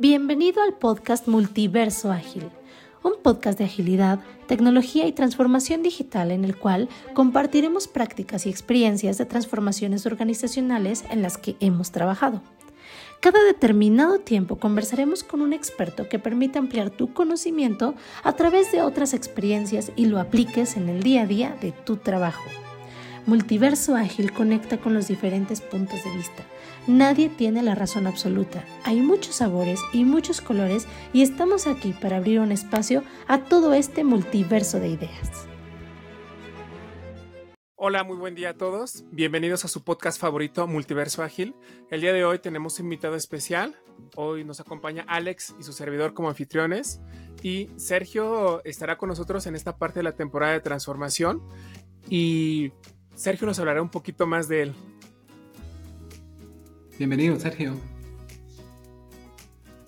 Bienvenido al podcast Multiverso Ágil, un podcast de agilidad, tecnología y transformación digital en el cual compartiremos prácticas y experiencias de transformaciones organizacionales en las que hemos trabajado. Cada determinado tiempo conversaremos con un experto que permita ampliar tu conocimiento a través de otras experiencias y lo apliques en el día a día de tu trabajo. Multiverso Ágil conecta con los diferentes puntos de vista Nadie tiene la razón absoluta. Hay muchos sabores y muchos colores y estamos aquí para abrir un espacio a todo este multiverso de ideas. Hola, muy buen día a todos. Bienvenidos a su podcast favorito, Multiverso Ágil. El día de hoy tenemos un invitado especial. Hoy nos acompaña Alex y su servidor como anfitriones. Y Sergio estará con nosotros en esta parte de la temporada de transformación. Y Sergio nos hablará un poquito más de él. Bienvenido, Sergio.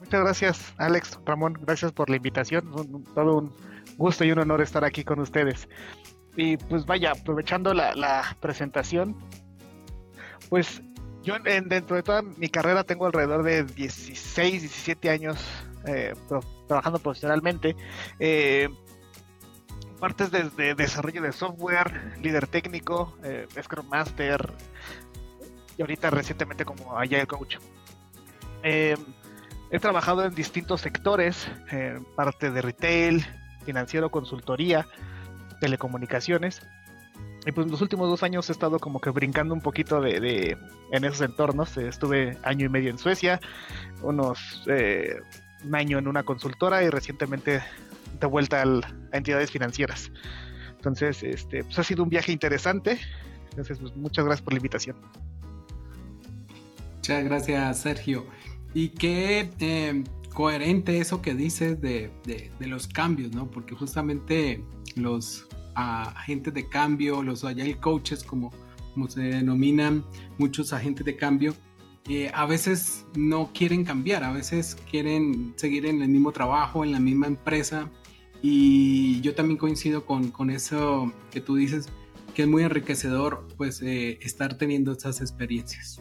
Muchas gracias, Alex, Ramón. Gracias por la invitación. todo un gusto y un honor estar aquí con ustedes. Y pues vaya, aprovechando la, presentación, pues yo dentro de toda mi carrera tengo alrededor de 16, 17 años eh, trabajando profesionalmente. Eh, partes desde desarrollo de software, líder técnico, eh, Scrum Master, y ahorita recientemente como Agile Coach. Eh, he trabajado en distintos sectores, parte de retail, financiero, consultoría, telecomunicaciones. Y pues en los últimos dos años he estado como que brincando un poquito de, en esos entornos. Estuve año y medio en Suecia, unos eh, un año en una consultora y recientemente de vuelta a entidades financieras. Entonces, este, pues ha sido un viaje interesante. Entonces, pues, muchas gracias por la invitación. Muchas gracias, Sergio. Y qué eh, coherente eso que dices de, los cambios, ¿no? Porque justamente los agentes de cambio, los agile coaches, como, como se denominan muchos agentes de cambio, eh, a veces no quieren cambiar, a veces quieren seguir en el mismo trabajo, en la misma empresa. Y yo también coincido con, con eso que tú dices, que es muy enriquecedor, pues, eh, estar teniendo estas experiencias.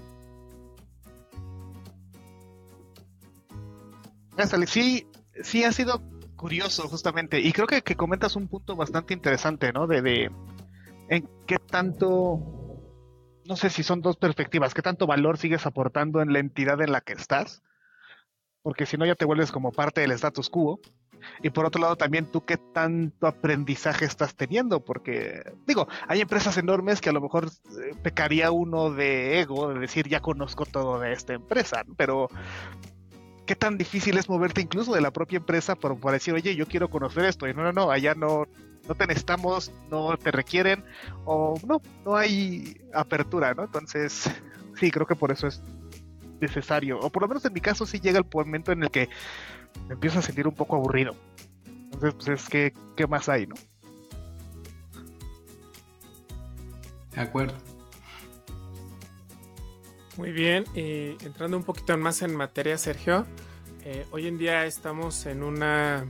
Sí, sí ha sido curioso justamente. Y creo que, comentas un punto bastante interesante, ¿no? De, de en qué tanto, no sé si son dos perspectivas, qué tanto valor sigues aportando en la entidad en la que estás, porque si no ya te vuelves como parte del status quo. Y por otro lado también tú qué tanto aprendizaje estás teniendo, porque digo, hay empresas enormes que a lo mejor eh, pecaría uno de ego, de decir ya conozco todo de esta empresa, pero qué tan difícil es moverte incluso de la propia empresa para, decir, oye, yo quiero conocer esto. Y no, no, no, allá no, no te necesitamos, no te requieren, o no, no hay apertura, ¿no? Entonces, sí, creo que por eso es necesario. O por lo menos en mi caso sí llega el momento en el que me empiezo a sentir un poco aburrido. Entonces, pues es que, ¿qué más hay, no? De acuerdo. Muy bien, y entrando un poquito más en materia, Sergio, eh, hoy en día estamos en una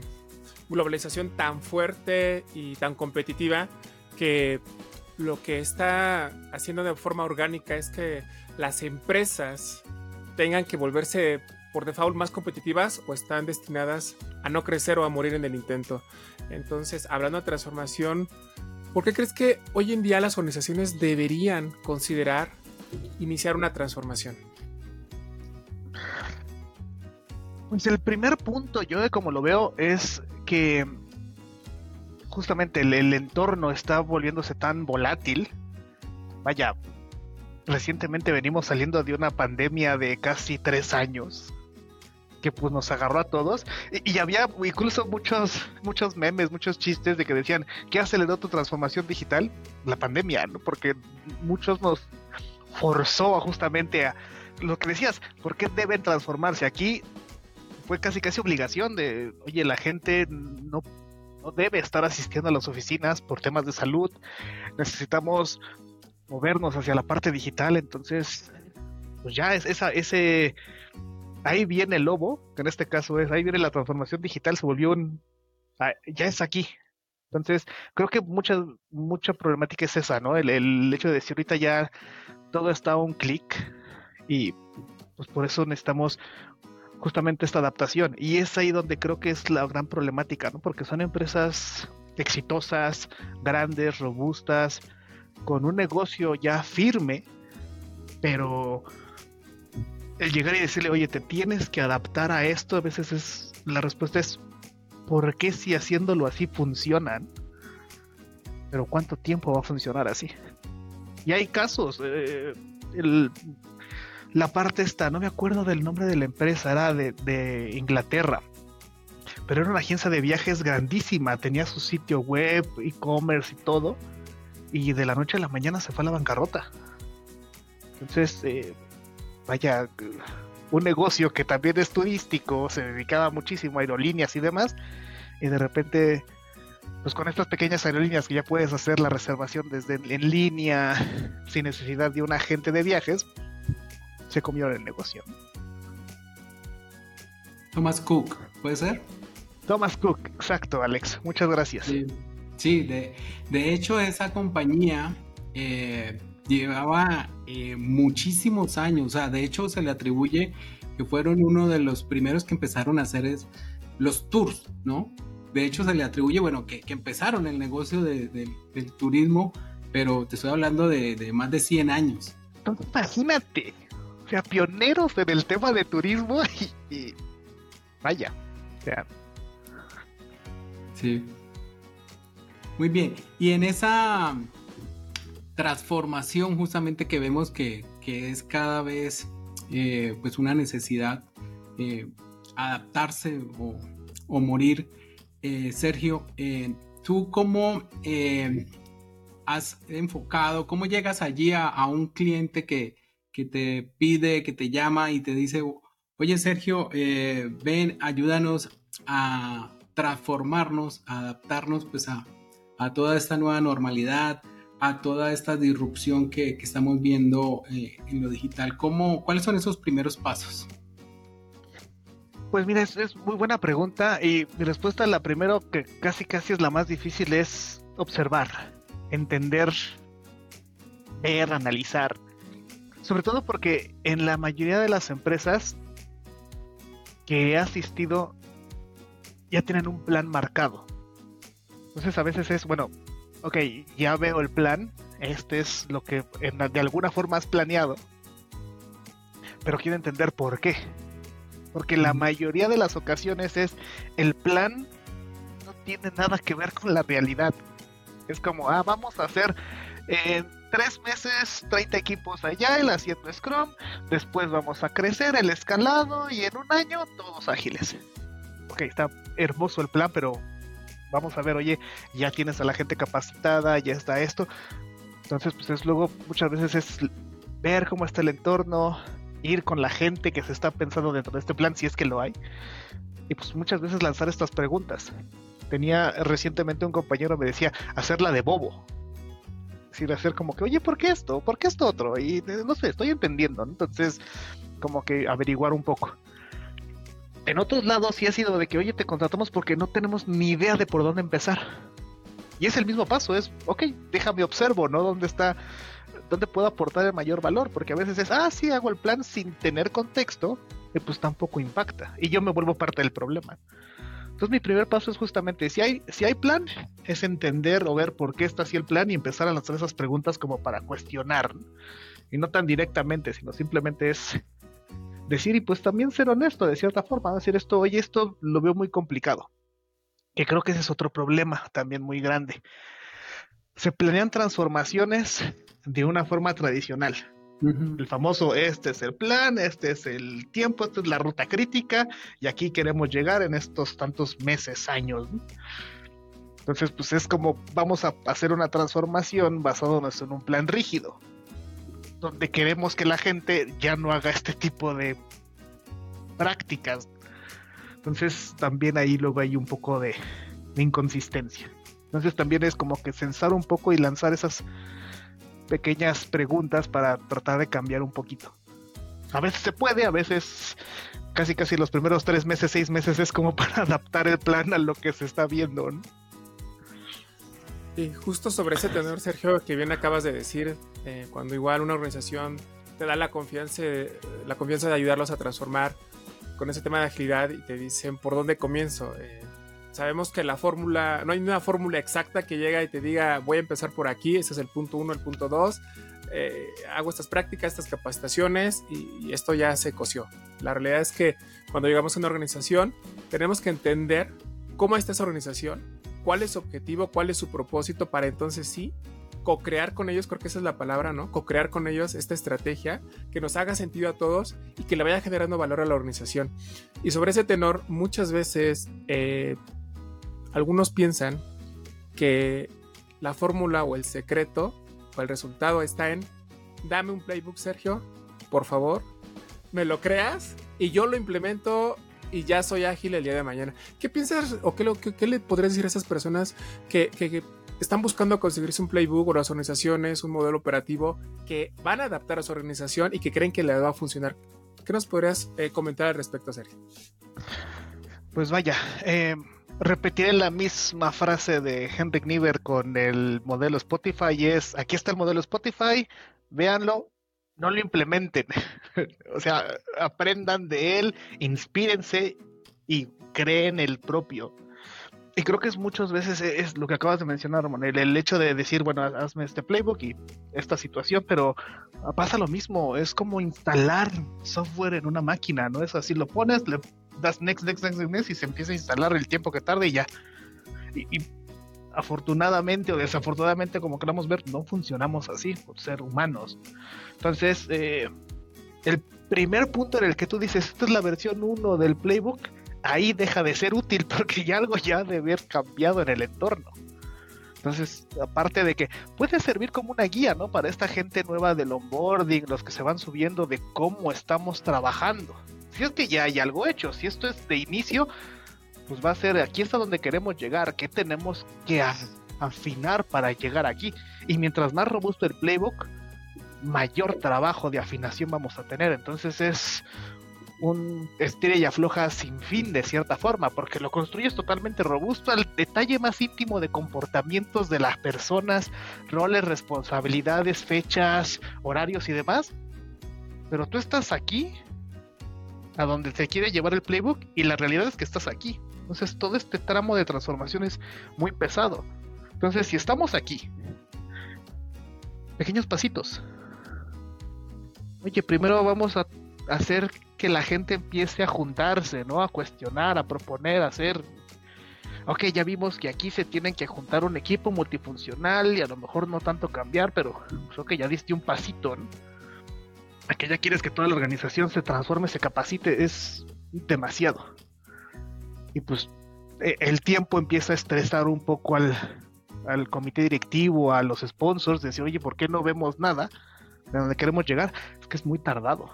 globalización tan fuerte y tan competitiva que lo que está haciendo de forma orgánica es que las empresas tengan que volverse por default más competitivas o están destinadas a no crecer o a morir en el intento. Entonces, hablando de transformación, ¿por qué crees que hoy en día las organizaciones deberían considerar iniciar una transformación? Pues el primer punto, yo de como lo veo, es que justamente el, entorno está volviéndose tan volátil. Vaya, recientemente venimos saliendo de una pandemia de casi tres años que pues nos agarró a todos y, había incluso muchos muchos memes, muchos chistes de que decían ¿qué aceleró tu transformación digital? La pandemia, ¿no? Porque muchos nos forzó justamente a lo que decías, ¿por qué deben transformarse? Aquí fue casi casi obligación de, oye, la gente no, no debe estar asistiendo a las oficinas por temas de salud, necesitamos movernos hacia la parte digital, entonces, pues ya es esa, ese, ahí viene el lobo, que en este caso es, ahí viene la transformación digital, se volvió un, ah, ya es aquí. Entonces, creo que mucha, mucha problemática es esa, ¿no? El, el hecho de decir ahorita ya todo está a un clic y pues por eso necesitamos justamente esta adaptación. Y es ahí donde creo que es la gran problemática, ¿no? Porque son empresas exitosas, grandes, robustas, con un negocio ya firme, pero el llegar y decirle, oye, te tienes que adaptar a esto, a veces es, la respuesta es, ¿por qué si haciéndolo así funcionan? Pero ¿cuánto tiempo va a funcionar así? Y hay casos, eh, la parte esta, no me acuerdo del nombre de la empresa, era de, de Inglaterra, pero era una agencia de viajes grandísima, tenía su sitio web, e-commerce y todo, y de la noche a la mañana se fue a la bancarrota. Entonces, eh, vaya, un negocio que también es turístico, se dedicaba muchísimo a aerolíneas y demás, y de repente, pues con estas pequeñas aerolíneas que ya puedes hacer la reservación desde en línea, sin necesidad de un agente de viajes, se comió el negocio. Thomas Cook, ¿puede ser? Thomas Cook, exacto, Alex. Muchas gracias. Sí, de, de, hecho esa compañía eh, llevaba eh, muchísimos años, o sea, de hecho se le atribuye que fueron uno de los primeros que empezaron a hacer es, los tours, ¿no? De hecho se le atribuye, bueno, que, empezaron el negocio del turismo, pero te estoy hablando de, más de 100 años. imagínate, o sea, pioneros en el tema de turismo y, vaya, o sea. Sí. Muy bien, y en esa transformación justamente que vemos que, es cada vez eh, pues una necesidad eh, adaptarse o, morir. Eh, Sergio, ¿tú cómo has enfocado, cómo llegas allí a, un cliente que, que, te pide, que te llama y te dice, oye Sergio, ven, ayúdanos a transformarnos, a adaptarnos pues a, a toda esta nueva normalidad, a toda esta disrupción que, estamos viendo eh, en lo digital? ¿Cómo, ¿Cuáles son esos primeros pasos? Pues mira, es, muy buena pregunta y mi respuesta, la primero que casi casi es la más difícil, es observar, entender, ver, analizar. Sobre todo porque en la mayoría de las empresas que he asistido ya tienen un plan marcado. Entonces a veces es, bueno, ok, ya veo el plan, este es lo que de alguna forma has planeado, pero quiero entender por qué. Porque la mayoría de las ocasiones es el plan no tiene nada que ver con la realidad. Es como, ah, vamos a hacer en tres meses 30 equipos allá, el haciendo Scrum, después vamos a crecer el escalado y en un año todos ágiles. Ok, está hermoso el plan, pero vamos a ver, oye, ya tienes a la gente capacitada, ya está esto. Entonces, pues es luego muchas veces es ver cómo está el entorno, ir con la gente que se está pensando dentro de este plan, si es que lo hay. Y pues muchas veces lanzar estas preguntas. Tenía recientemente un compañero me decía hacerla de bobo. Es decir, hacer como que, oye, ¿por qué esto? ¿Por qué esto otro? Y no sé, estoy entendiendo. Entonces, como que averiguar un poco. En otros lados sí ha sido de que, oye, te contratamos porque no tenemos ni idea de por dónde empezar. Y es el mismo paso, es, ok, déjame observo, ¿no? ¿Dónde está, dónde puedo aportar el mayor valor? Porque a veces es, ah, sí, hago el plan sin tener contexto, y pues tampoco impacta. Y yo me vuelvo parte del problema. Entonces mi primer paso es justamente, si hay, si hay plan, es entender o ver por qué está así el plan y empezar a lanzar esas preguntas como para cuestionar. Y no tan directamente, sino simplemente es decir y pues también ser honesto de cierta forma, decir esto, oye, esto lo veo muy complicado. Que creo que ese es otro problema también muy grande. Se planean transformaciones de una forma tradicional. El famoso, este es el plan, este es el tiempo, esta es la ruta crítica y aquí queremos llegar en estos tantos meses, años. Entonces, pues es como vamos a hacer una transformación basado en un plan rígido donde queremos que la gente ya no haga este tipo de prácticas. Entonces también ahí luego hay un poco de, inconsistencia. Entonces también es como que censar un poco y lanzar esas pequeñas preguntas para tratar de cambiar un poquito. A veces se puede, a veces casi casi los primeros tres meses, seis meses es como para adaptar el plan a lo que se está viendo. ¿no? Y justo sobre ese tenor, Sergio, que bien acabas de decir, eh, cuando igual una organización te da la confianza, la confianza de ayudarlos a transformar, con ese tema de agilidad y te dicen por dónde comienzo. Eh, sabemos que la fórmula, no hay una fórmula exacta que llega y te diga voy a empezar por aquí, ese es el punto uno, el punto dos. Eh, hago estas prácticas, estas capacitaciones y, esto ya se coció. La realidad es que cuando llegamos a una organización tenemos que entender cómo está esa organización, cuál es su objetivo, cuál es su propósito para entonces sí co-crear con ellos, creo que esa es la palabra, ¿no? Co-crear con ellos esta estrategia que nos haga sentido a todos y que le vaya generando valor a la organización. Y sobre ese tenor, muchas veces eh, algunos piensan que la fórmula o el secreto o el resultado está en dame un playbook, Sergio, por favor, me lo creas y yo lo implemento y ya soy ágil el día de mañana. ¿Qué piensas o qué, qué, le podrías decir a esas personas que, están buscando conseguirse un playbook o las organizaciones, un modelo operativo que van a adaptar a su organización y que creen que le va a funcionar? ¿Qué nos podrías eh, comentar al respecto, Sergio? Pues vaya, eh, repetiré la misma frase de Henrik Nieber con el modelo Spotify es, aquí está el modelo Spotify, véanlo, no lo implementen. o sea, aprendan de él, inspírense y creen el propio. Y creo que es muchas veces es lo que acabas de mencionar, Ramón, el, hecho de decir, bueno, hazme este playbook y esta situación, pero pasa lo mismo, es como instalar software en una máquina, ¿no? Es así, lo pones, le das next, next, next, next y se empieza a instalar el tiempo que tarde y ya. Y, afortunadamente o desafortunadamente, como queramos ver, no funcionamos así por ser humanos. Entonces, eh, el primer punto en el que tú dices, esta es la versión 1 del playbook, ahí deja de ser útil porque ya algo ya debe haber cambiado en el entorno. Entonces, aparte de que puede servir como una guía, ¿no? Para esta gente nueva del onboarding, los que se van subiendo de cómo estamos trabajando si es que ya hay algo hecho, si esto es de inicio, pues va a ser aquí está donde queremos llegar, qué tenemos que afinar para llegar aquí. Y mientras más robusto el playbook, mayor trabajo de afinación vamos a tener. Entonces es un estira y afloja sin fin de cierta forma, porque lo construyes totalmente robusto al detalle más íntimo de comportamientos de las personas, roles, responsabilidades, fechas, horarios y demás. Pero tú estás aquí a donde se quiere llevar el playbook y la realidad es que estás aquí. Entonces todo este tramo de transformación es muy pesado. Entonces si estamos aquí, pequeños pasitos. Oye, primero vamos a hacer que la gente empiece a juntarse, ¿no? A cuestionar, a proponer, a hacer. Ok, ya vimos que aquí se tienen que juntar un equipo multifuncional y a lo mejor no tanto cambiar, pero creo que ya diste un pasito, ¿no? que ya quieres que toda la organización se transforme, se capacite, es demasiado. Y pues e, el tiempo empieza a estresar un poco al, comité directivo, a los sponsors, decir, oye, ¿por qué no vemos nada de donde queremos llegar? Es que es muy tardado.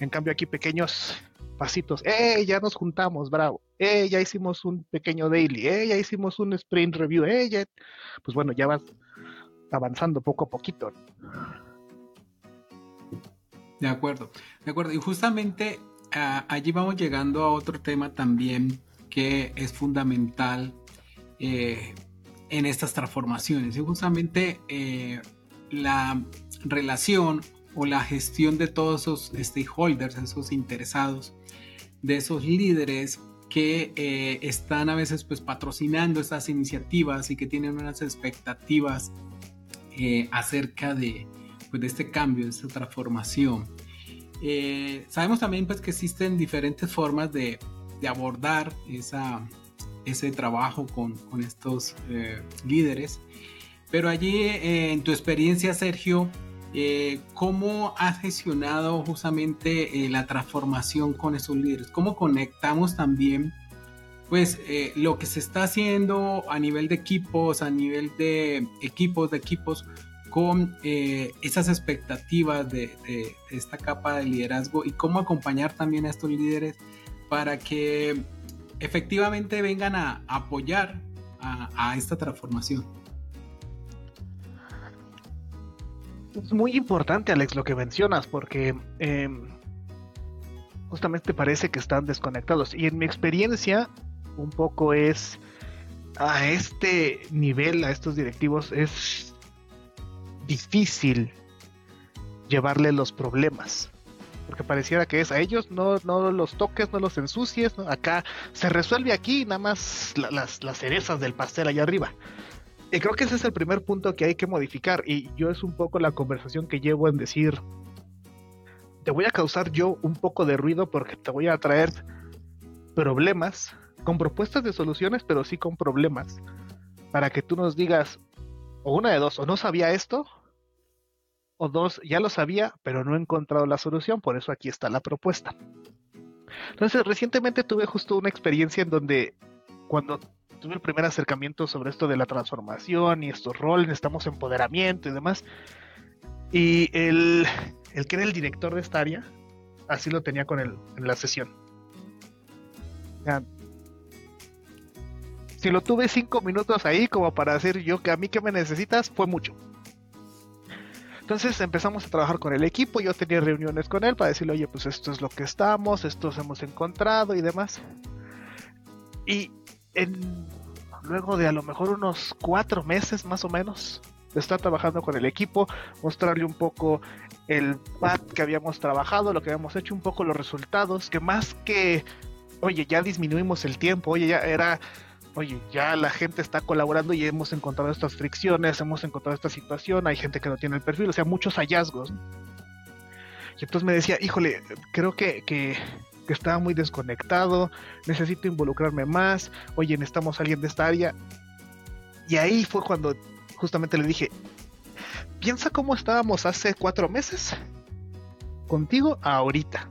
En cambio aquí pequeños pasitos, ¡eh! Ya nos juntamos, bravo. ¡eh! Ya hicimos un pequeño daily, ¡eh! Ya hicimos un sprint review, ¡eh! Pues bueno, ya vas avanzando poco a poquito. De acuerdo, de acuerdo. Y justamente allí vamos llegando a otro tema también que es fundamental eh, en estas transformaciones. Y justamente eh, la relación o la gestión de todos esos stakeholders, esos interesados, de esos líderes que eh, están a veces pues patrocinando estas iniciativas y que tienen unas expectativas acerca de, pues, de este cambio, de esta transformación. Eh, sabemos también pues, que existen diferentes formas de, abordar ese trabajo con, estos eh, líderes, pero allí eh, en tu experiencia, Sergio, ¿cómo has gestionado justamente la transformación con esos líderes? ¿Cómo conectamos también pues lo que se está haciendo a nivel de equipos, a nivel de equipos, de equipos, con eh, esas expectativas de, esta capa de liderazgo y cómo acompañar también a estos líderes para que efectivamente vengan a apoyar a, esta transformación. Es muy importante, Alex, lo que mencionas, porque em, justamente parece que están desconectados. Y en mi experiencia, un poco es a este nivel, a estos directivos, es difícil llevarle los problemas. porque pareciera que es a ellos, no, no los toques, no los ensucies, acá se resuelve aquí, nada más las, las cerezas del pastel allá arriba. Y creo que ese es el primer punto que hay que modificar, y yo es un poco la conversación que llevo en decir, te voy a causar yo un poco de ruido porque te voy a traer problemas, con propuestas de soluciones, pero sí con problemas, para que tú nos digas, o una de dos, o no sabía esto, o dos, ya lo sabía, pero no he encontrado la solución, por eso aquí está la propuesta. Entonces, recientemente tuve justo una experiencia en donde cuando tuve el primer acercamiento sobre esto de la transformación y estos roles, estamos empoderamiento y demás, y el, el que era el director de esta área, así lo tenía con él en la sesión. Si lo tuve cinco minutos ahí como para decir yo que a mí que me necesitas, fue mucho. Entonces empezamos a trabajar con el equipo, yo tenía reuniones con él para decirle, oye, pues esto es lo que estamos, estos hemos encontrado y demás. Y en, luego de a lo mejor unos cuatro meses más o menos estar trabajando con el equipo, mostrarle un poco el pad que habíamos trabajado, lo que habíamos hecho, un poco los resultados, que más que, oye, ya disminuimos el tiempo, oye, ya era oye, ya la gente está colaborando y hemos encontrado estas fricciones, hemos encontrado esta situación, hay gente que no tiene el perfil, o sea, muchos hallazgos. Y entonces me decía, híjole, creo que, que, estaba muy desconectado, necesito involucrarme más, oye, necesitamos a alguien de esta área. Y ahí fue cuando justamente le dije, piensa cómo estábamos hace cuatro meses contigo ahorita.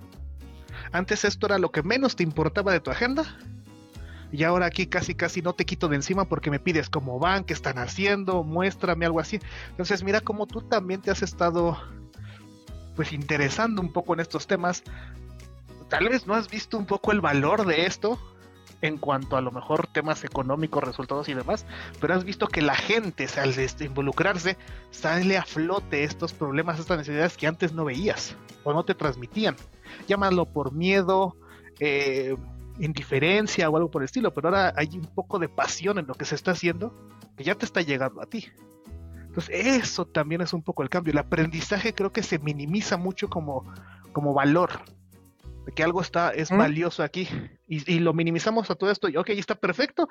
Antes esto era lo que menos te importaba de tu agenda y ahora aquí casi casi no te quito de encima porque me pides cómo van, qué están haciendo, muéstrame algo así. Entonces mira cómo tú también te has estado pues interesando un poco en estos temas. Tal vez no has visto un poco el valor de esto en cuanto a lo mejor temas económicos, resultados y demás, pero has visto que la gente al involucrarse sale a flote estos problemas, estas necesidades que antes no veías o no te transmitían. Llámalo por miedo, eh, indiferencia o algo por el estilo, pero ahora hay un poco de pasión en lo que se está haciendo que ya te está llegando a ti. Entonces, eso también es un poco el cambio. El aprendizaje creo que se minimiza mucho como, como valor, de que algo está, es valioso aquí, y, lo minimizamos a todo esto, y ok, está perfecto.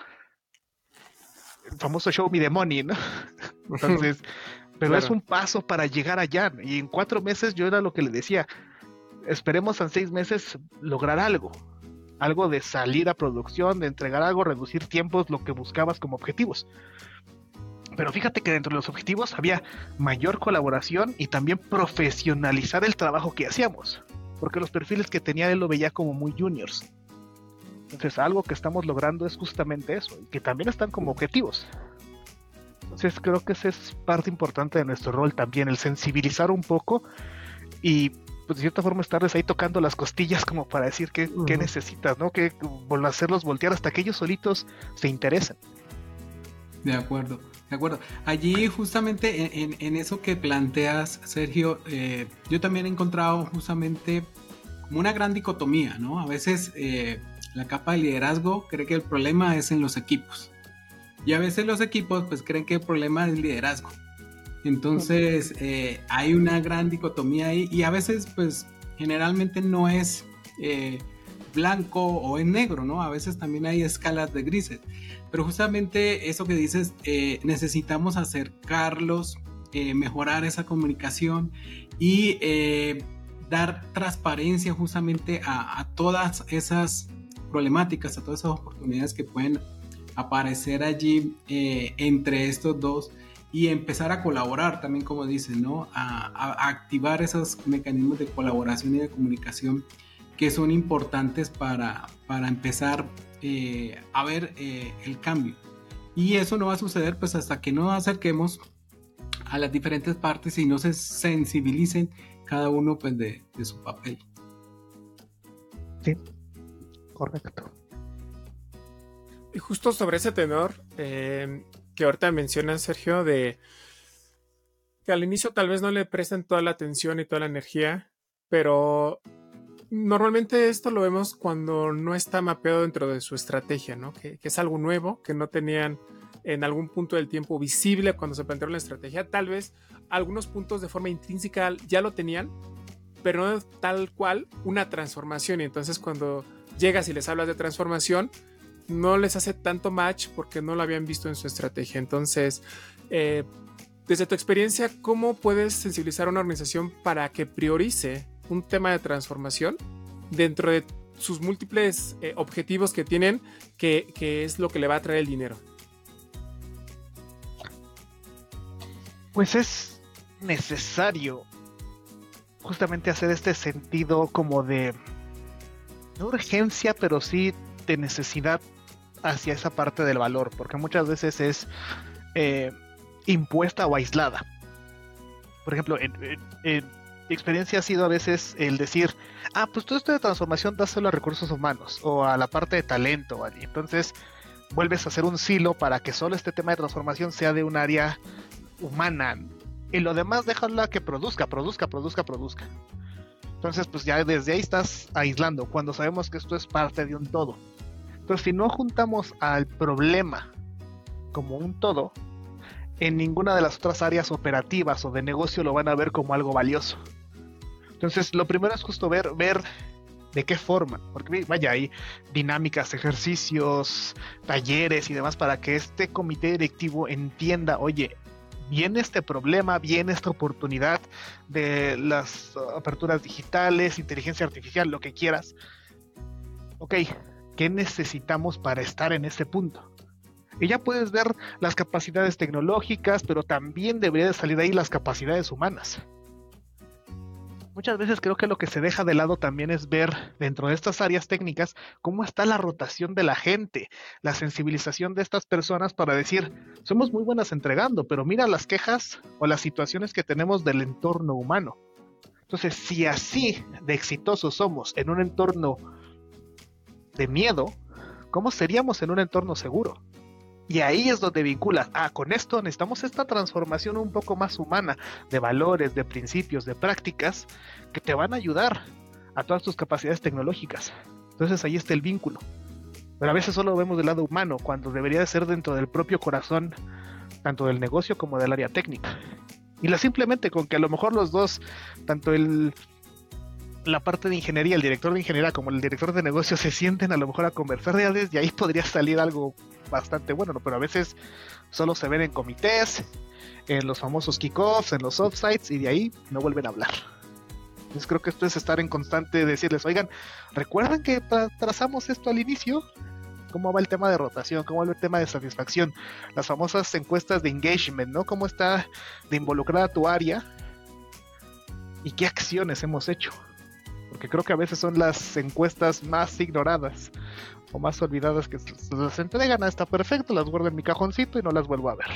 El famoso show me the money, ¿no? Entonces, pero es un paso para llegar allá, y en cuatro meses yo era lo que le decía, esperemos en seis meses lograr algo algo de salir a producción, de entregar algo, reducir tiempos, lo que buscabas como objetivos. Pero fíjate que dentro de los objetivos había mayor colaboración y también profesionalizar el trabajo que hacíamos, porque los perfiles que tenía él lo veía como muy juniors. Entonces algo que estamos logrando es justamente eso, y que también están como objetivos. Entonces creo que esa es parte importante de nuestro rol también, el sensibilizar un poco y pues, de cierta forma estarles ahí tocando las costillas como para decir qué, necesitas, ¿no? Que hacerlos voltear hasta que ellos solitos se interesen. De acuerdo, de acuerdo. Allí justamente en, eso que planteas, Sergio, eh, yo también he encontrado justamente como una gran dicotomía, ¿no? A veces eh, la capa de liderazgo cree que el problema es en los equipos. Y a veces los equipos pues creen que el problema es el liderazgo. Entonces eh, hay una gran dicotomía ahí y a veces pues generalmente no es eh, blanco o en negro, ¿no? A veces también hay escalas de grises. Pero justamente eso que dices, eh, necesitamos acercarlos, mejorar esa comunicación y dar transparencia justamente a, a todas esas problemáticas, a todas esas oportunidades que pueden aparecer allí entre estos dos y empezar a colaborar también, como dicen, ¿no? A, activar esos mecanismos de colaboración y de comunicación que son importantes para, para empezar eh, a ver eh, el cambio. Y eso no va a suceder pues hasta que no acerquemos a las diferentes partes y no se sensibilicen cada uno pues de, de su papel. Sí, correcto. Y justo sobre ese tenor, eh, que ahorita mencionas, Sergio, de que al inicio tal vez no le presten toda la atención y toda la energía, pero normalmente esto lo vemos cuando no está mapeado dentro de su estrategia, ¿no? Que, es algo nuevo, que no tenían en algún punto del tiempo visible cuando se plantearon la estrategia. Tal vez algunos puntos de forma intrínseca ya lo tenían, pero no tal cual una transformación. Y entonces cuando llegas y les hablas de transformación, no les hace tanto match porque no lo habían visto en su estrategia. Entonces, eh, desde tu experiencia, ¿cómo puedes sensibilizar a una organización para que priorice un tema de transformación dentro de sus múltiples eh, objetivos que tienen, que, que es lo que le va a traer el dinero? Pues es necesario justamente hacer este sentido como de urgencia, pero sí de necesidad hacia esa parte del valor, porque muchas veces es eh, impuesta o aislada. Por ejemplo, en, mi experiencia ha sido a veces el decir, ah, pues todo esto de transformación dáselo a recursos humanos o a la parte de talento, ¿vale? Entonces vuelves a hacer un silo para que solo este tema de transformación sea de un área humana. Y lo demás déjala que produzca, produzca, produzca, produzca. Entonces, pues ya desde ahí estás aislando, cuando sabemos que esto es parte de un todo. Entonces, si no juntamos al problema como un todo, en ninguna de las otras áreas operativas o de negocio lo van a ver como algo valioso. Entonces, lo primero es justo ver, ver de qué forma, porque vaya, hay dinámicas, ejercicios, talleres y demás para que este comité directivo entienda, oye, viene este problema, viene esta oportunidad de las aperturas digitales, inteligencia artificial, lo que quieras. Ok, ¿qué necesitamos para estar en ese punto? Y ya puedes ver las capacidades tecnológicas, pero también debería de salir ahí las capacidades humanas. Muchas veces creo que lo que se deja de lado también es ver dentro de estas áreas técnicas cómo está la rotación de la gente, la sensibilización de estas personas para decir, somos muy buenas entregando, pero mira las quejas o las situaciones que tenemos del entorno humano. Entonces, si así de exitosos somos en un entorno de miedo, ¿cómo seríamos en un entorno seguro? Y ahí es donde vinculas, ah, con esto necesitamos esta transformación un poco más humana de valores, de principios, de prácticas que te van a ayudar a todas tus capacidades tecnológicas. Entonces ahí está el vínculo. Pero a veces solo lo vemos del lado humano, cuando debería de ser dentro del propio corazón, tanto del negocio como del área técnica. Y la simplemente con que a lo mejor los dos, tanto el la parte de ingeniería, el director de ingeniería como el director de negocio se sienten a lo mejor a conversar de y ahí podría salir algo bastante bueno, pero a veces solo se ven en comités, en los famosos kickoffs, en los offsites y de ahí no vuelven a hablar. Entonces creo que esto es estar en constante decirles, oigan, ¿recuerdan que trazamos esto al inicio? ¿Cómo va el tema de rotación? ¿Cómo va el tema de satisfacción? Las famosas encuestas de engagement, ¿no? ¿Cómo está de involucrada tu área? ¿Y qué acciones hemos hecho? Porque creo que a veces son las encuestas más ignoradas o más olvidadas que se las entregan, está perfecto, las guardo en mi cajoncito y no las vuelvo a ver.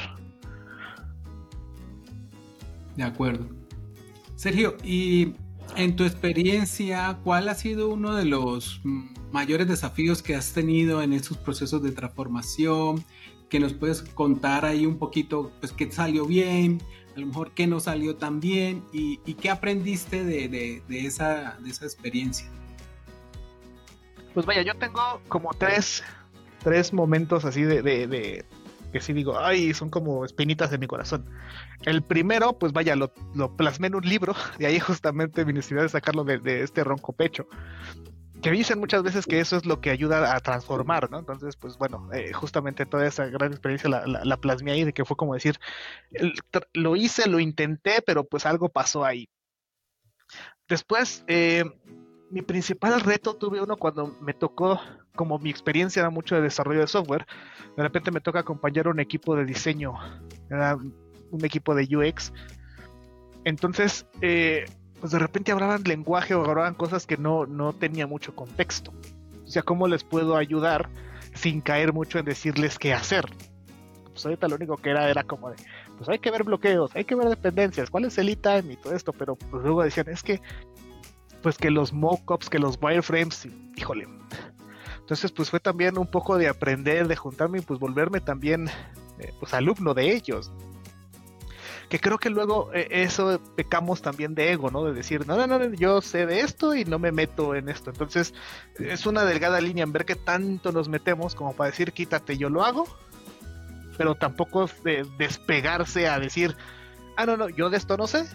De acuerdo. Sergio, y en tu experiencia, ¿cuál ha sido uno de los mayores desafíos que has tenido en estos procesos de transformación? Que nos puedes contar ahí un poquito, pues, qué salió bien, a lo mejor qué no salió tan bien y, qué aprendiste de, esa, experiencia. Pues vaya, yo tengo como tres, tres momentos así de, de, que sí digo, ay, son como espinitas de mi corazón. El primero, pues vaya, lo, lo plasmé en un libro, de ahí justamente mi necesidad de sacarlo de, este ronco pecho. Que dicen muchas veces que eso es lo que ayuda a transformar, ¿no? Entonces, pues bueno, eh, justamente toda esa gran experiencia la, la, plasmé ahí, de que fue como decir, lo hice, lo intenté, pero pues algo pasó ahí. Después, eh, mi principal reto tuve uno cuando me tocó, como mi experiencia era mucho de desarrollo de software, de repente me toca acompañar un equipo de diseño, era un equipo de UX. Entonces, eh, pues de repente hablaban lenguaje o hablaban cosas que no, no tenía mucho contexto. O sea, ¿cómo les puedo ayudar sin caer mucho en decirles qué hacer? Pues ahorita lo único que era era como de, pues hay que ver bloqueos, hay que ver dependencias, cuál es el e-time y todo esto, pero pues luego decían, es que pues que los mockups, que los wireframes, híjole. Entonces, pues fue también un poco de aprender, de juntarme y pues volverme también eh, pues alumno de ellos. Que creo que luego eh, eso pecamos también de ego, ¿no? De decir, no, no, no, yo sé de esto y no me meto en esto. Entonces, es una delgada línea en ver qué tanto nos metemos como para decir, quítate, yo lo hago. Pero tampoco de despegarse a decir, ah, no, no, yo de esto no sé,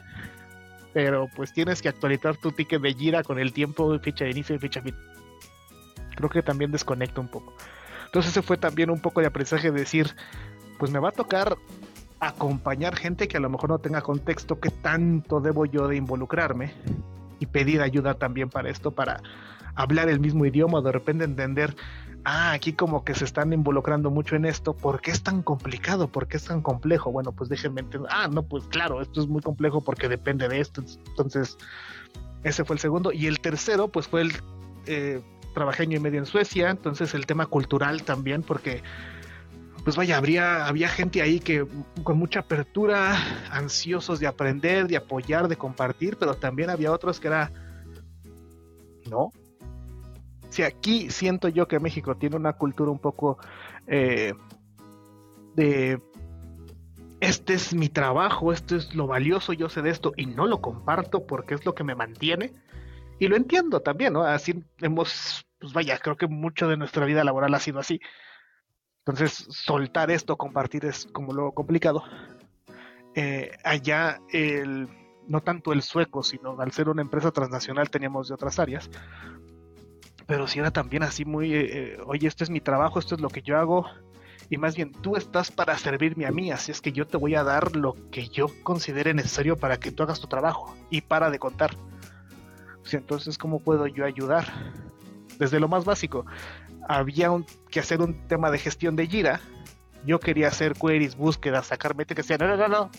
pero pues tienes que actualizar tu ticket de gira con el tiempo, fecha de inicio y fecha fin. Creo que también desconecta un poco. Entonces ese fue también un poco de aprendizaje de decir, pues me va a tocar acompañar gente que a lo mejor no tenga contexto, que tanto debo yo de involucrarme y pedir ayuda también para esto, para hablar el mismo idioma, de repente entender, ah, aquí como que se están involucrando mucho en esto, ¿por qué es tan complicado? ¿Por qué es tan complejo? Bueno, pues déjenme entender, ah, no, pues claro, esto es muy complejo porque depende de esto, entonces ese fue el segundo, y el tercero, pues fue el... Eh, trabajé año y medio en Suecia, entonces el tema cultural también, porque pues vaya, habría, había gente ahí que con mucha apertura, ansiosos de aprender, de apoyar, de compartir, pero también había otros que era, no. Si aquí siento yo que México tiene una cultura un poco eh, de, este es mi trabajo, esto es lo valioso, yo sé de esto y no lo comparto porque es lo que me mantiene. Y lo entiendo también, ¿no? Así hemos, pues vaya, creo que mucho de nuestra vida laboral ha sido así entonces, soltar esto, compartir es como lo complicado. Eh, allá, el, no tanto el sueco, sino al ser una empresa transnacional teníamos de otras áreas. Pero si era también así muy, eh, eh, oye, esto es mi trabajo, esto es lo que yo hago. Y más bien, tú estás para servirme a mí, así es que yo te voy a dar lo que yo considere necesario para que tú hagas tu trabajo. Y para de contar. entonces, ¿cómo puedo yo ayudar? Desde lo más básico había que hacer un tema de gestión de Jira. Yo quería hacer queries, búsquedas, sacar métricas. Que decía, no, no, no, no.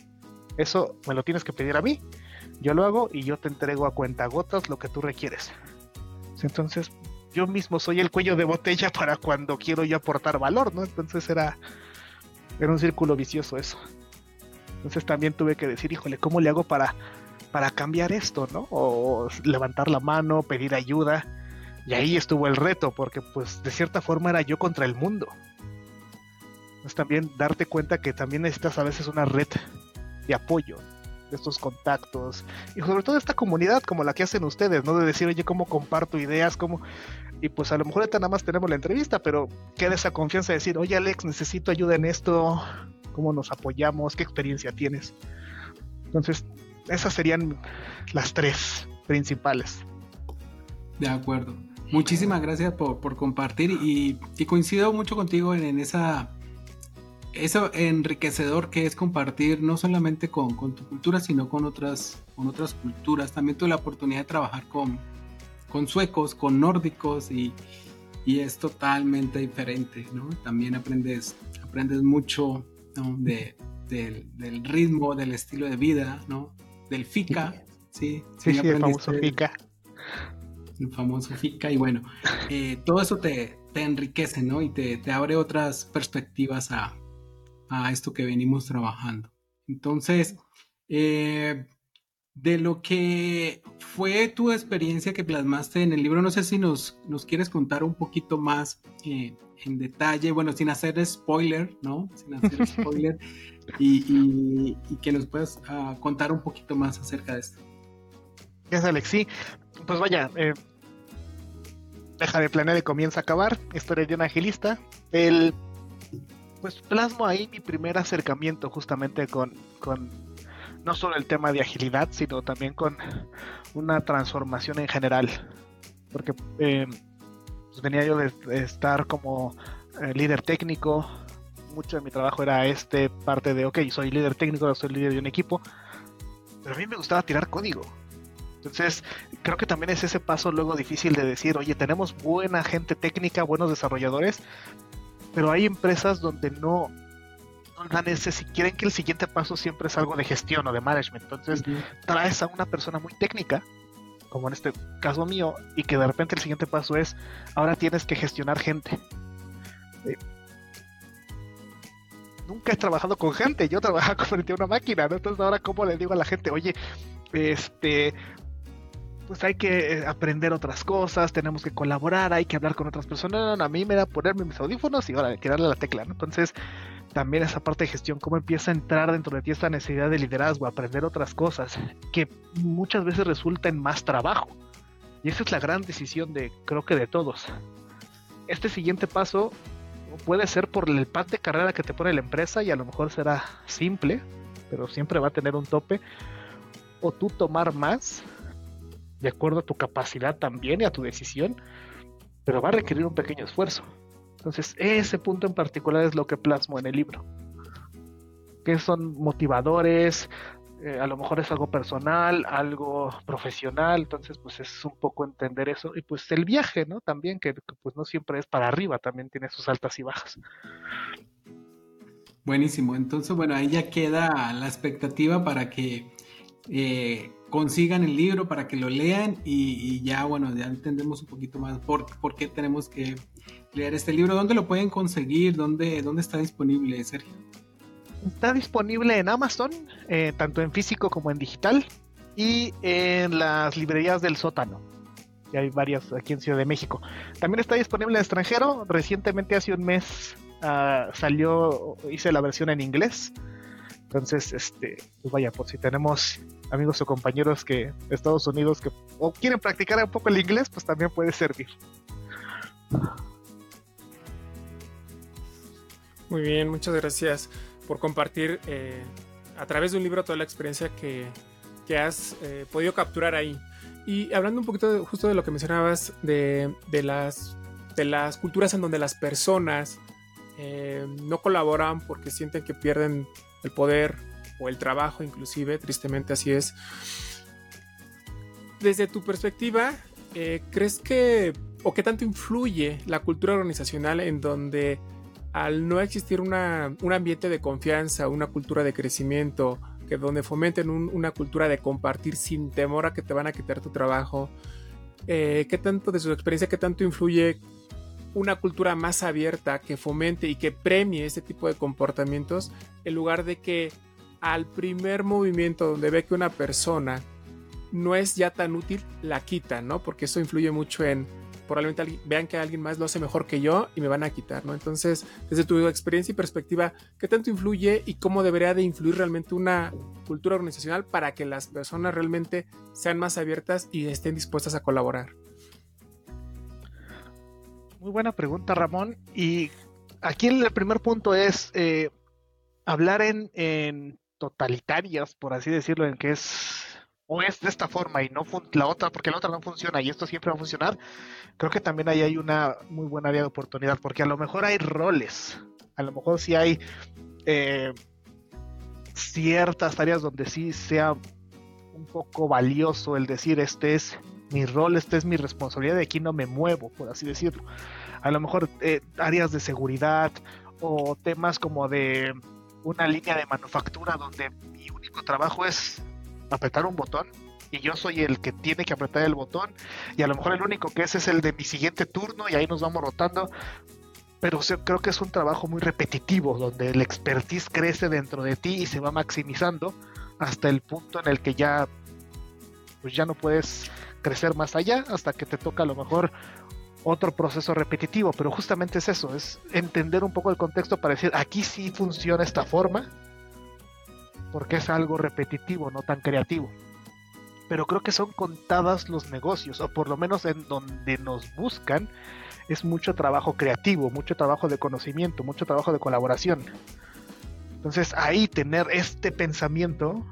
Eso me lo tienes que pedir a mí. Yo lo hago y yo te entrego a cuenta gotas lo que tú requieres. Entonces, yo mismo soy el cuello de botella para cuando quiero yo aportar valor, ¿no? Entonces era, era un círculo vicioso eso. Entonces también tuve que decir, híjole, ¿cómo le hago para, para cambiar esto, ¿no? O levantar la mano, pedir ayuda y ahí estuvo el reto, porque pues de cierta forma era yo contra el mundo. Es también darte cuenta que también necesitas a veces una red de apoyo, de estos contactos, y sobre todo esta comunidad como la que hacen ustedes, ¿no? De decir, oye, ¿cómo comparto ideas? ¿Cómo? Y pues a lo mejor ahorita nada más tenemos la entrevista, pero queda esa confianza de decir, oye Alex, necesito ayuda en esto, ¿cómo nos apoyamos? ¿Qué experiencia tienes? Entonces, esas serían las tres principales. De acuerdo. Muchísimas gracias por, compartir y, coincido mucho contigo en, esa eso enriquecedor que es compartir no solamente con, tu cultura, sino con otras, con otras culturas. También tuve la oportunidad de trabajar con, con suecos, con nórdicos y, es totalmente diferente, ¿no? También aprendes, aprendes mucho del, ritmo, del estilo de vida, ¿no? Del FICA, sí. Sí, sí, el famoso FICA el famoso FICA, y bueno, eh, todo eso te, enriquece, ¿no? Y te, abre otras perspectivas a, esto que venimos trabajando. Entonces, eh, de lo que fue tu experiencia que plasmaste en el libro, no sé si nos, nos quieres contar un poquito más eh, en detalle, bueno, sin hacer spoiler, ¿no? Sin hacer spoiler, y, que nos puedas ah, contar un poquito más acerca de esto. Gracias, Alex. Sí, pues vaya, eh, deja de planear y comienza a acabar. Historia de un agilista. El, pues plasmo ahí mi primer acercamiento justamente con, con no solo el tema de agilidad, sino también con una transformación en general. Porque eh, pues venía yo de, estar como eh, líder técnico. Mucho de mi trabajo era este parte de, ok, soy líder técnico, soy líder de un equipo. Pero a mí me gustaba tirar código entonces, creo que también es ese paso luego difícil de decir, oye, tenemos buena gente técnica, buenos desarrolladores, pero hay empresas donde no, no si quieren que el siguiente paso siempre es algo de gestión o de management. Entonces, traes a una persona muy técnica, como en este caso mío, y que de repente el siguiente paso es, ahora tienes que gestionar gente. Eh, nunca he trabajado con gente, yo trabajaba frente a una máquina, ¿no? Entonces ahora cómo le digo a la gente, oye, este, pues hay que eh, aprender otras cosas, tenemos que colaborar, hay que hablar con otras personas. a mí me da ponerme mis audífonos y ahora hay que darle la tecla, ¿no? Entonces, también esa parte de gestión, cómo empieza a entrar dentro de ti esta necesidad de liderazgo, aprender otras cosas, que muchas veces resulta en más trabajo. Y esa es la gran decisión de, creo que de todos. Este siguiente paso puede ser por el path de carrera que te pone la empresa y a lo mejor será simple, pero siempre va a tener un tope o tú tomar más, de acuerdo a tu capacidad también y a tu decisión, pero va a requerir un pequeño esfuerzo. Entonces, ese punto en particular es lo que plasmo en el libro. Que son motivadores, eh, a lo mejor es algo personal, algo profesional, entonces pues es un poco entender eso y pues el viaje, ¿no? También que, pues no siempre es para arriba, también tiene sus altas y bajas. Buenísimo, entonces bueno, ahí ya queda la expectativa para que eh, consigan el libro, para que lo lean y, ya bueno, ya entendemos un poquito más por, por, qué tenemos que leer este libro. ¿Dónde lo pueden conseguir? ¿Dónde, dónde está disponible, Sergio? Está disponible en Amazon, eh, tanto en físico como en digital, y en las librerías del sótano. Y hay varias aquí en Ciudad de México. También está disponible en extranjero. Recientemente, hace un mes, uh, salió, hice la versión en inglés. Entonces, este, pues vaya, por si tenemos amigos o compañeros que de Estados Unidos que quieren practicar un poco el inglés, pues también puede servir. Muy bien, muchas gracias por compartir eh, a través de un libro toda la experiencia que, que has eh, podido capturar ahí. Y hablando un poquito justo de lo que mencionabas de, de, las, de las culturas en donde las personas eh, no colaboran porque sienten que pierden el poder o el trabajo inclusive, tristemente así es. Desde tu perspectiva, ¿crees que o qué tanto influye la cultura organizacional en donde al no existir un ambiente de confianza, una cultura de crecimiento, que donde fomenten una cultura de compartir sin temor a que te van a quitar tu trabajo, eh, ¿qué tanto de su experiencia, qué tanto influye una cultura más abierta que fomente y que premie ese tipo de comportamientos en lugar de que al primer movimiento donde ve que una persona no es ya tan útil, la quita, ¿no? Porque eso influye mucho en probablemente vean que alguien más lo hace mejor que yo y me van a quitar, ¿no? Entonces, desde tu experiencia y perspectiva, ¿qué tanto influye y cómo debería de influir realmente una cultura organizacional para que las personas realmente sean más abiertas y estén dispuestas a colaborar? Muy buena pregunta, Ramón. Y aquí el primer punto es eh, hablar en, en totalitarias, por así decirlo, en que es o es de esta forma y no la otra, porque la otra no funciona y esto siempre va a funcionar, creo que también ahí hay una muy buena área de oportunidad, porque a lo mejor hay roles, a lo mejor sí hay eh, ciertas áreas donde sí sea un poco valioso el decir este es mi rol, este es mi responsabilidad, de aquí no me muevo, por así decirlo. A lo mejor eh, áreas de seguridad o temas como de una línea de manufactura donde mi único trabajo es apretar un botón y yo soy el que tiene que apretar el botón y a lo mejor el único que es es el de mi siguiente turno y ahí nos vamos rotando. Pero creo que es un trabajo muy repetitivo donde el expertise crece dentro de ti y se va maximizando hasta el punto en el que ya pues ya no puedes crecer más allá hasta que te toca a lo mejor otro proceso repetitivo, pero justamente es eso, es entender un poco el contexto para decir, aquí sí funciona esta forma, porque es algo repetitivo, no tan creativo. Pero creo que son contadas los negocios, o por lo menos en donde nos buscan, es mucho trabajo creativo, mucho trabajo de conocimiento, mucho trabajo de colaboración. Entonces ahí tener este pensamiento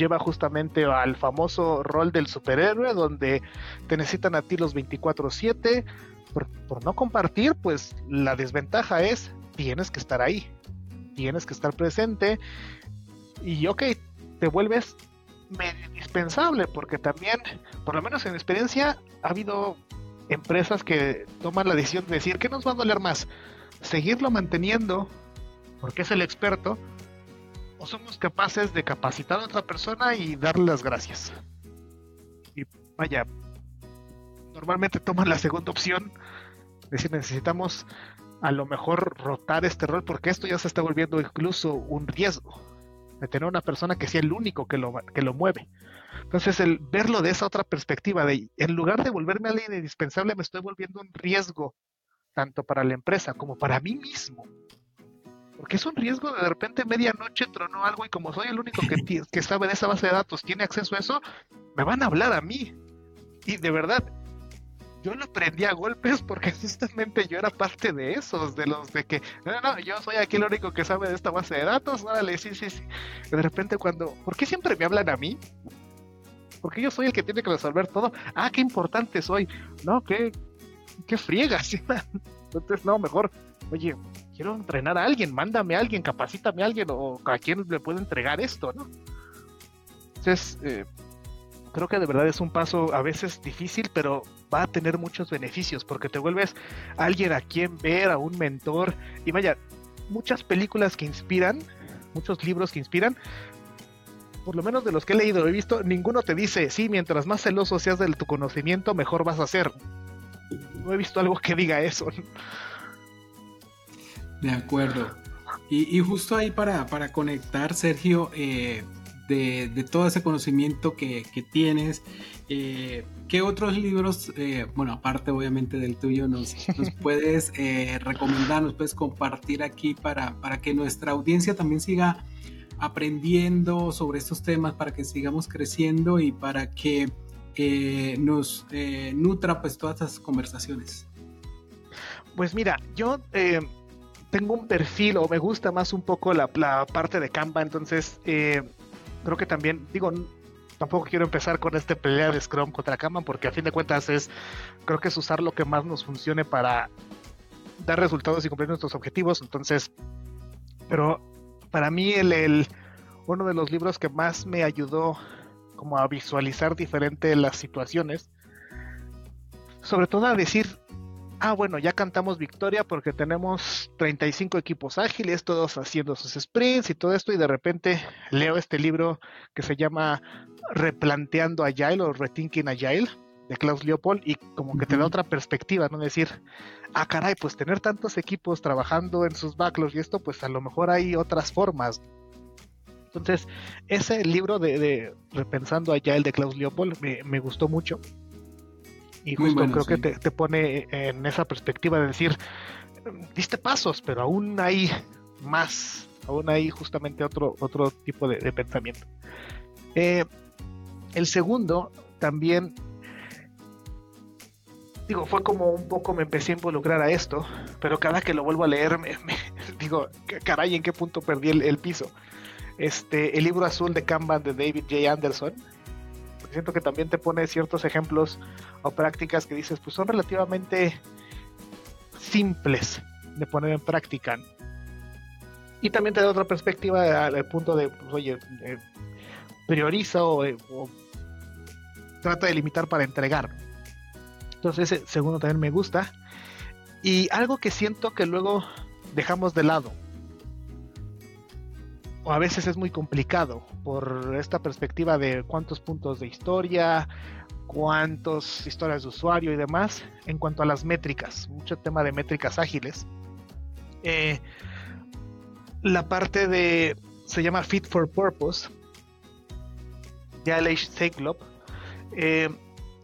lleva justamente al famoso rol del superhéroe, donde te necesitan a ti los 24/7. Por, no compartir, pues la desventaja es, tienes que estar ahí, tienes que estar presente y ok, te vuelves indispensable porque también, por lo menos en experiencia, ha habido empresas que toman la decisión de decir, ¿qué nos va a doler más? ¿Seguirlo manteniendo porque es el experto? ¿O somos capaces de capacitar a otra persona y darle las gracias? Y vaya, normalmente toman la segunda opción, decir, necesitamos a lo mejor rotar este rol porque esto ya se está volviendo incluso un riesgo de tener una persona que sea el único que lo, que lo mueve. Entonces, el verlo de esa otra perspectiva, de en lugar de volverme alguien indispensable, me estoy volviendo un riesgo, tanto para la empresa como para mí mismo. Porque es un riesgo de de repente medianoche tronó algo y como soy el único que, que sabe de esa base de datos, tiene acceso a eso, me van a hablar a mí. Y de verdad, yo lo aprendí a golpes porque justamente yo era parte de esos, de los de que, no, no, yo soy aquí el único que sabe de esta base de datos, órale, sí, sí, sí. de repente cuando, ¿por qué siempre me hablan a mí? Porque yo soy el que tiene que resolver todo. Ah, qué importante soy. No, qué, qué friegas. Entonces, no, mejor, oye, quiero entrenar a alguien, mándame a alguien, capacítame a alguien o a quién le puedo entregar esto, ¿no? Entonces, eh, creo que de verdad es un paso a veces difícil, pero va a tener muchos beneficios porque te vuelves alguien a quien ver, a un mentor. Y vaya, muchas películas que inspiran, muchos libros que inspiran, por lo menos de los que he leído, he visto, ninguno te dice, sí, mientras más celoso seas de tu conocimiento, mejor vas a ser. No he visto algo que diga eso. De acuerdo. Y, justo ahí para, para conectar, Sergio, eh, de, todo ese conocimiento que, tienes. Eh, ¿Qué otros libros, eh, bueno, aparte obviamente del tuyo, nos, puedes eh, recomendar, nos puedes compartir aquí para, para que nuestra audiencia también siga aprendiendo sobre estos temas, para que sigamos creciendo y para que nos nutra pues todas estas conversaciones? Pues mira, yo tengo un perfil o me gusta más un poco la, la parte de Canva, entonces creo que también, digo, tampoco quiero empezar con este pelea de Scrum contra Kanban porque a fin de cuentas es, creo que es usar lo que más nos funcione para dar resultados y cumplir nuestros objetivos. Entonces, pero para mí el, el uno de los libros que más me ayudó como a visualizar diferente las situaciones, sobre todo a decir, ah, bueno, ya cantamos victoria porque tenemos 35 equipos ágiles, todos haciendo sus sprints y todo esto, y de repente leo este libro que se llama Replanteando Agile o Rethinking Agile de Klaus Leopold y como que te da otra perspectiva, ¿no? Decir, ah, caray, pues tener tantos equipos trabajando en sus backlogs y esto, pues a lo mejor hay otras formas. Entonces, ese libro de, Repensando Agile de Klaus Leopold me, me gustó mucho y justo creo que te, pone en esa perspectiva de decir, diste pasos, pero aún hay más, aún hay justamente otro, otro tipo de, pensamiento. Eh, el segundo también, digo, fue como un poco me empecé a involucrar a esto, pero cada que lo vuelvo a leer, me, digo, caray, ¿en qué punto perdí el, el, piso? Este, el libro azul de Kanban de David J. Anderson, siento que también te pone ciertos ejemplos o prácticas que dices, pues son relativamente simples de poner en práctica. Y también te da otra perspectiva al punto de, pues, oye, eh, prioriza eh, o, trata de limitar para entregar. Entonces ese segundo también me gusta. Y algo que siento que luego dejamos de lado o a veces es muy complicado por esta perspectiva de cuántos puntos de historia, cuántas historias de usuario y demás en cuanto a las métricas, mucho tema de métricas ágiles. Eh, la parte de se llama Fit for Purpose de Aleix Cyclop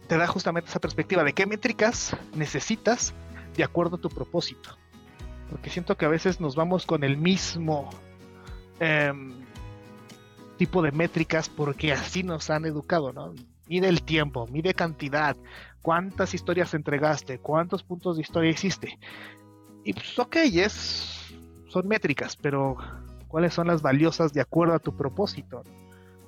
te da justamente esa perspectiva de qué métricas necesitas de acuerdo a tu propósito. Porque siento que a veces nos vamos con el mismo Em, tipo de métricas porque así nos han educado, ¿no? Mide el tiempo, mide cantidad, cuántas historias entregaste, cuántos puntos de historia hiciste. Y pues ok, es, son métricas, pero ¿cuáles son las valiosas de acuerdo a tu propósito?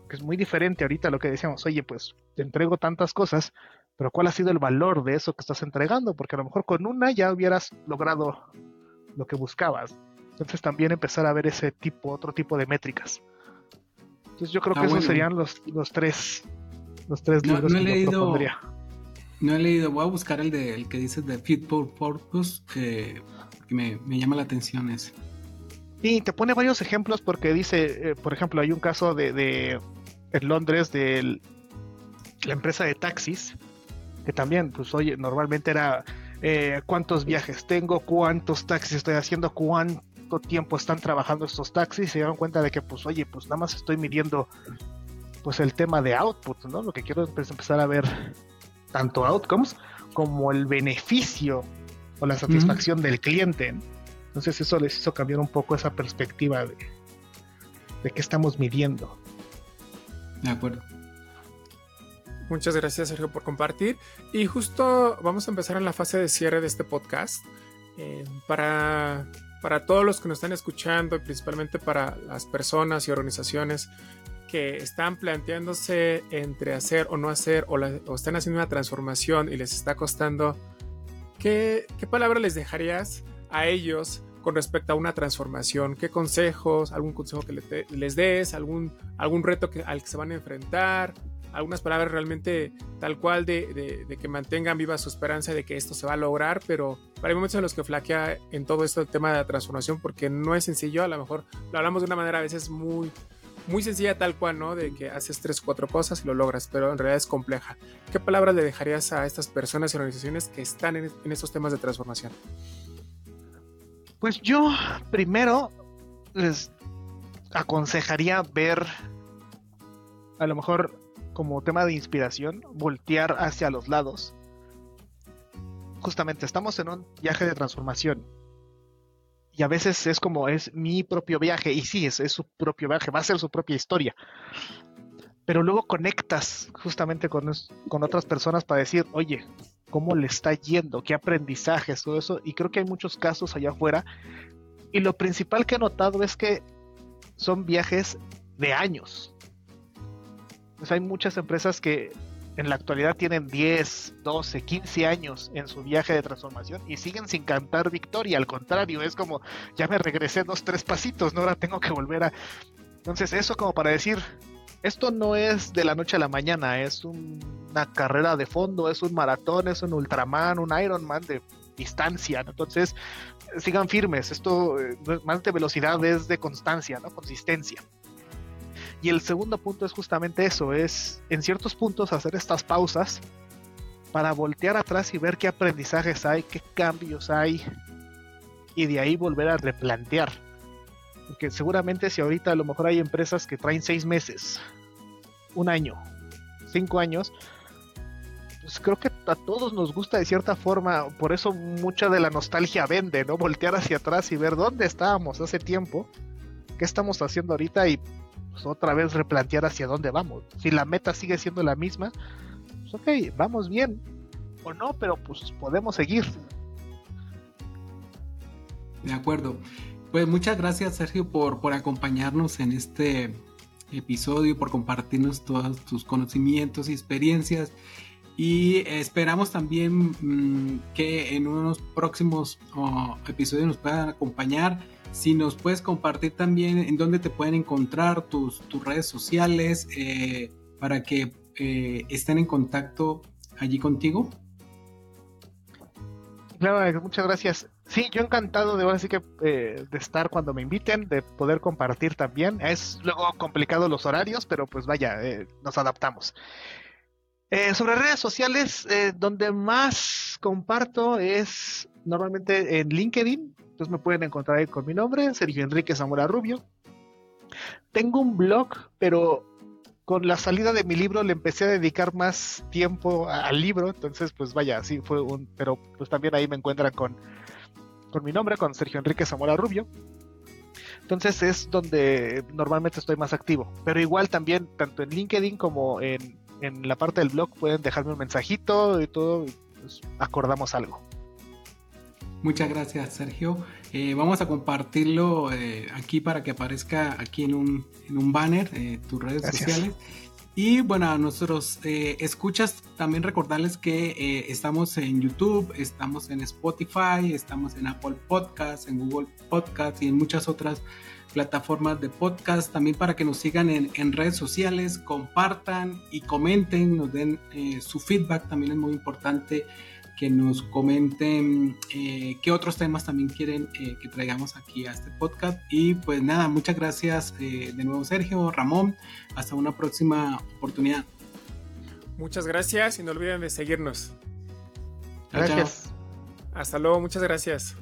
Que es muy diferente ahorita a lo que decíamos, oye, pues te entrego tantas cosas, pero ¿cuál ha sido el valor de eso que estás entregando? Porque a lo mejor con una ya hubieras logrado lo que buscabas. Entonces también empezar a ver ese tipo, otro tipo de métricas. Entonces yo creo que esos serían los, los tres, los tres libros no he que leído, yo propondría. No he leído, voy a buscar el de el que dices de Fit for Purpose, que, me, llama la atención ese. Sí, te pone varios ejemplos porque dice, eh, por ejemplo, hay un caso de, de en Londres de la empresa de taxis, que también, pues oye, normalmente era eh, cuántos viajes tengo, cuántos taxis estoy haciendo, cuánto tiempo están trabajando estos taxis, se dan cuenta de que, pues, oye, pues nada más estoy midiendo pues el tema de output, ¿no? Lo que quiero es empezar a ver tanto outcomes como el beneficio o la satisfacción del cliente. Entonces eso les hizo cambiar un poco esa perspectiva de, de qué estamos midiendo. De acuerdo. Muchas gracias Sergio por compartir. Y justo vamos a empezar en la fase de cierre de este podcast. Eh, para, para todos los que nos están escuchando y principalmente para las personas y organizaciones que están planteándose entre hacer o no hacer o, están haciendo una transformación y les está costando, ¿qué, palabra les dejarías a ellos con respecto a una transformación? ¿Qué consejos, algún consejo que les des, algún, algún reto que, al que se van a enfrentar? Algunas palabras realmente tal cual de, de, que mantengan viva su esperanza de que esto se va a lograr, pero hay momentos en los que flaquea en todo esto el tema de la transformación porque no es sencillo, a lo mejor lo hablamos de una manera a veces muy, muy sencilla tal cual, ¿no? De que haces tres cuatro cosas y lo logras, pero en realidad es compleja. ¿Qué palabras le dejarías a estas personas y organizaciones que están en estos temas de transformación? Pues yo primero les aconsejaría ver a lo mejor como tema de inspiración, voltear hacia los lados. Justamente estamos en un viaje de transformación. Y a veces es como es mi propio viaje. Y sí, es, su propio viaje, va a ser su propia historia. Pero luego conectas justamente con, con otras personas para decir, oye, cómo le está yendo, qué aprendizajes, todo eso. Y creo que hay muchos casos allá afuera. Y lo principal que he notado es que son viajes de años. Pues hay muchas empresas que en la actualidad tienen 10, 12, 15 años en su viaje de transformación y siguen sin cantar victoria. Al contrario, es como, ya me regresé dos, tres pasitos, ¿no? Ahora tengo que volver a... Entonces, eso como para decir, esto no es de la noche a la mañana, es una carrera de fondo, es un maratón, es un Ultraman, un Ironman de distancia, Entonces, sigan firmes, esto eh, más de velocidad es de constancia, ¿no? Consistencia. Y el segundo punto es justamente eso, es en ciertos puntos hacer estas pausas para voltear atrás y ver qué aprendizajes hay, qué cambios hay, y de ahí volver a replantear porque seguramente si ahorita a lo mejor hay empresas que traen seis meses, un año, cinco años, pues creo que a todos nos gusta de cierta forma, por eso mucha de la nostalgia vende, ¿no? Voltear hacia atrás y ver dónde estábamos hace tiempo, qué estamos haciendo ahorita y pues, otra vez replantear hacia dónde vamos. Si la meta sigue siendo la misma, pues ok, vamos bien. O no, pero pues podemos seguir. De acuerdo. Pues muchas gracias Sergio por, por acompañarnos en este episodio, por compartirnos todos tus conocimientos y experiencias. Y esperamos también mm, que en unos próximos oh, episodios nos puedan acompañar. Si nos puedes compartir también en dónde te pueden encontrar tus, tus redes sociales eh, para que eh, estén en contacto allí contigo. Claro, muchas gracias. Sí, yo encantado de ahora sí que eh, de estar cuando me inviten, de poder compartir también. Es luego complicado los horarios, pero pues vaya, nos adaptamos. Sobre redes sociales, donde más comparto es normalmente en LinkedIn. Entonces me pueden encontrar ahí con mi nombre, Sergio Enrique Zamora Rubio. Tengo un blog, pero con la salida de mi libro le empecé a dedicar más tiempo al libro. Entonces, pues vaya, sí fue un. Pero pues también ahí me encuentran con con mi nombre, con Sergio Enrique Zamora Rubio. Entonces es donde normalmente estoy más activo. Pero igual también, tanto en LinkedIn como en, la parte del blog, pueden dejarme un mensajito y todo, pues acordamos algo. Muchas gracias, Sergio. Eh, vamos a compartirlo eh, aquí para que aparezca aquí en un, en un banner, eh, tus redes sociales. Y bueno, a nuestros eh, escuchas también recordarles que estamos en YouTube, estamos en Spotify, estamos en Apple Podcasts, en Google Podcasts y en muchas otras plataformas de podcast. También para que nos sigan en, redes sociales, compartan y comenten, nos den eh, su feedback, también es muy importante que nos comenten eh, qué otros temas también quieren eh, que traigamos aquí a este podcast. Y pues nada, muchas gracias eh, de nuevo Sergio, Ramón, hasta una próxima oportunidad. Muchas gracias y no olviden de seguirnos. Gracias. Hasta luego, muchas gracias.